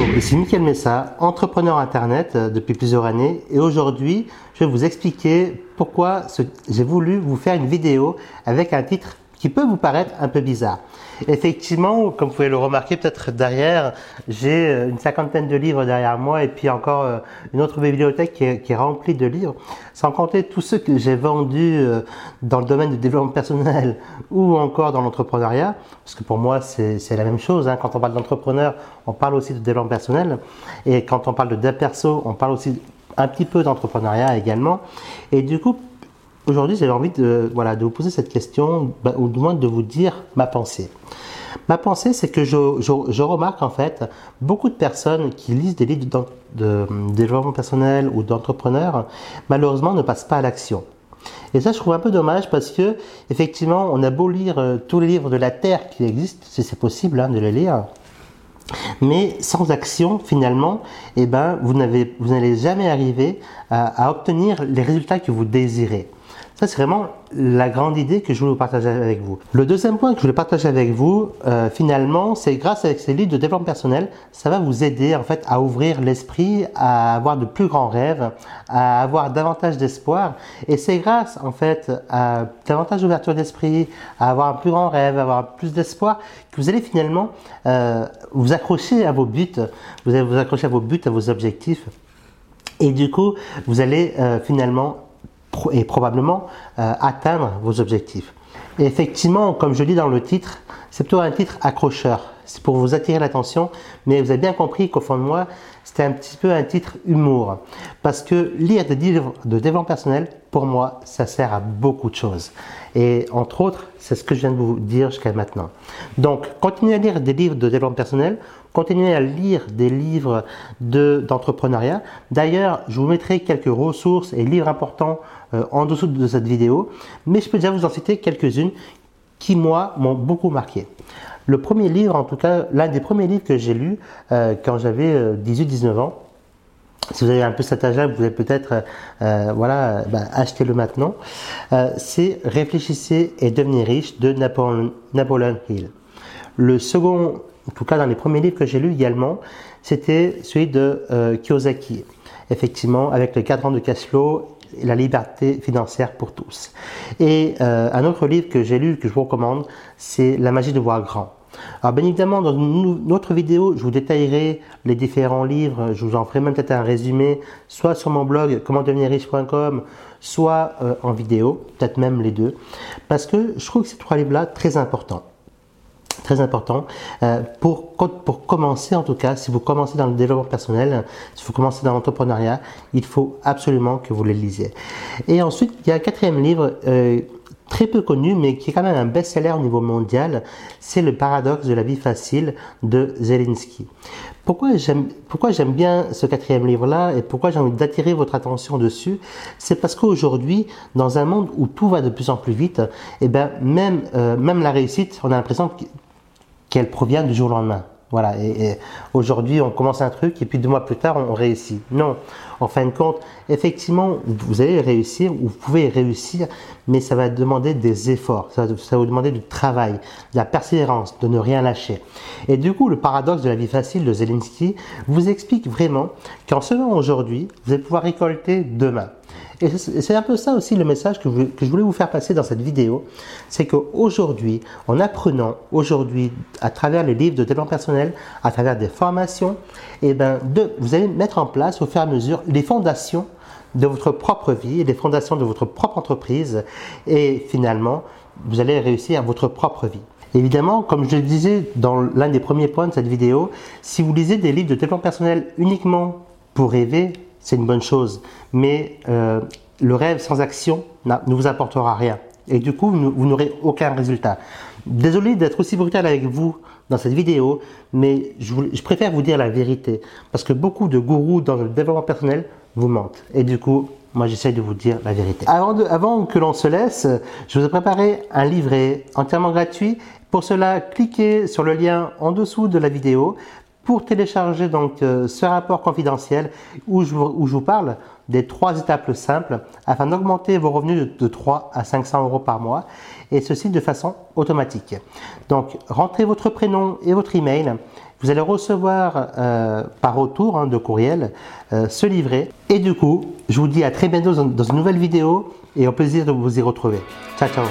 Bonjour, ici Mickaël Messa, entrepreneur internet euh, depuis plusieurs années. Et aujourd'hui je vais vous expliquer pourquoi j'ai voulu vous faire une vidéo avec un titre qui peut vous paraître un peu bizarre. Effectivement, comme vous pouvez le remarquer peut-être derrière, j'ai euh, une cinquantaine de livres derrière moi et puis encore euh, une autre bibliothèque qui est, remplie de livres, sans compter tous ceux que j'ai vendus euh, dans le domaine du développement personnel ou encore dans l'entrepreneuriat, parce que pour moi c'est la même chose. Hein. Quand on parle d'entrepreneur, on parle aussi de développement personnel et quand on parle de perso, on parle aussi un petit peu d'entrepreneuriat également. Et du coup, Aujourd'hui, j'avais envie de, voilà, de vous poser cette question, bah, ou du moins de vous dire ma pensée. Ma pensée, c'est que je, je, remarque en fait beaucoup de personnes qui lisent des livres de, développement personnel ou d'entrepreneurs, malheureusement ne passent pas à l'action. Et ça, je trouve un peu dommage parce que, effectivement, on a beau lire euh, tous les livres de la Terre qui existent, si c'est possible hein, de les lire, mais sans action, finalement, eh ben, vous n'allez jamais arriver à obtenir les résultats que vous désirez. Ça, c'est vraiment la grande idée que je voulais partager avec vous. Le deuxième point que je voulais partager avec vous, euh, finalement, c'est grâce à ces livres de développement personnel, ça va vous aider en fait à ouvrir l'esprit, à avoir de plus grands rêves, à avoir davantage d'espoir. Et c'est grâce en fait à davantage d'ouverture d'esprit, à avoir un plus grand rêve, à avoir plus d'espoir, que vous allez finalement euh, vous accrocher à vos buts, vous allez vous accrocher à vos buts, à vos objectifs. Et du coup, vous allez euh, finalement et probablement euh, atteindre vos objectifs. Et effectivement, comme je lis dans le titre, c'est plutôt un titre accrocheur. C'est pour vous attirer l'attention, mais vous avez bien compris qu'au fond de moi, c'était un petit peu un titre humour. Parce que lire des livres de développement personnel, pour moi, ça sert à beaucoup de choses. Et entre autres, c'est ce que je viens de vous dire jusqu'à maintenant. Donc, continuez à lire des livres de développement personnel, continuez à lire des livres d'entrepreneuriat. D'ailleurs, je vous mettrai quelques ressources et livres importants euh, en dessous de cette vidéo, mais je peux déjà vous en citer quelques-unes qui, moi, m'ont beaucoup marqué. Le premier livre, en tout cas, l'un des premiers livres que j'ai lu euh, quand j'avais 18-19 euh, ans, si vous avez un peu cet âge-là, vous pouvez peut-être euh, voilà, bah, acheter-le maintenant. c'est Réfléchissez et devenez riche de Napoleon, Hill. Le second, en tout cas dans les premiers livres que j'ai lus également, c'était celui de Kiyosaki. Effectivement, avec le cadran de Cashflow la liberté financière pour tous. Et euh, un autre livre que j'ai lu, que je vous recommande, c'est La magie de voir grand. Alors bien évidemment, dans une autre vidéo, je vous détaillerai les différents livres, je vous en ferai même peut-être un résumé, soit sur mon blog comment soit euh, en vidéo, peut-être même les deux, parce que je trouve que ces trois livres-là très importants très important. Euh, pour, pour commencer, en tout cas, si vous commencez dans le développement personnel, si vous commencez dans l'entrepreneuriat, il faut absolument que vous les lisiez. Et ensuite, il y a un quatrième livre euh, très peu connu, mais qui est quand même un best-seller au niveau mondial, c'est Le paradoxe de la vie facile de Zelensky. Pourquoi j'aime, pourquoi j'aime bien ce quatrième livre-là et pourquoi j'ai envie d'attirer votre attention dessus, c'est parce qu'aujourd'hui, dans un monde où tout va de plus en plus vite, et eh ben même, euh, même la réussite, on a l'impression qu'elle provient du jour au lendemain. Voilà, et, aujourd'hui on commence un truc et puis deux mois plus tard on, réussit. Non, en fin de compte, effectivement, vous allez réussir, vous pouvez réussir, mais ça va demander des efforts, ça, va vous demander du travail, de la persévérance, de ne rien lâcher. Et du coup, le paradoxe de la vie facile de Zelensky vous explique vraiment qu'en semant aujourd'hui, vous allez pouvoir récolter demain. Et c'est un peu ça aussi le message que, je voulais vous faire passer dans cette vidéo, c'est qu'aujourd'hui, en apprenant aujourd'hui à travers les livres de développement personnel, à travers des formations, eh ben vous allez mettre en place au fur et à mesure les fondations de votre propre vie, les fondations de votre propre entreprise, et finalement, vous allez réussir votre propre vie. Évidemment, comme je le disais dans l'un des premiers points de cette vidéo, si vous lisez des livres de développement personnel uniquement pour rêver, c'est une bonne chose. Mais euh, le rêve sans action ne vous apportera rien. Et du coup, vous n'aurez aucun résultat. Désolé d'être aussi brutal avec vous dans cette vidéo, mais je, préfère vous dire la vérité. Parce que beaucoup de gourous dans le développement personnel vous mentent. Et du coup, moi j'essaie de vous dire la vérité. Avant, avant que l'on se laisse, je vous ai préparé un livret entièrement gratuit. Pour cela, cliquez sur le lien en dessous de la vidéo pour télécharger donc euh, ce rapport confidentiel où je, vous parle des trois étapes simples afin d'augmenter vos revenus de, 3 à 500 euros par mois et ceci de façon automatique. Donc rentrez votre prénom et votre email vous allez recevoir euh, par retour hein, de courriel euh, ce livret. Et du coup, je vous dis à très bientôt dans, dans une nouvelle vidéo et au plaisir de vous y retrouver. Ciao, ciao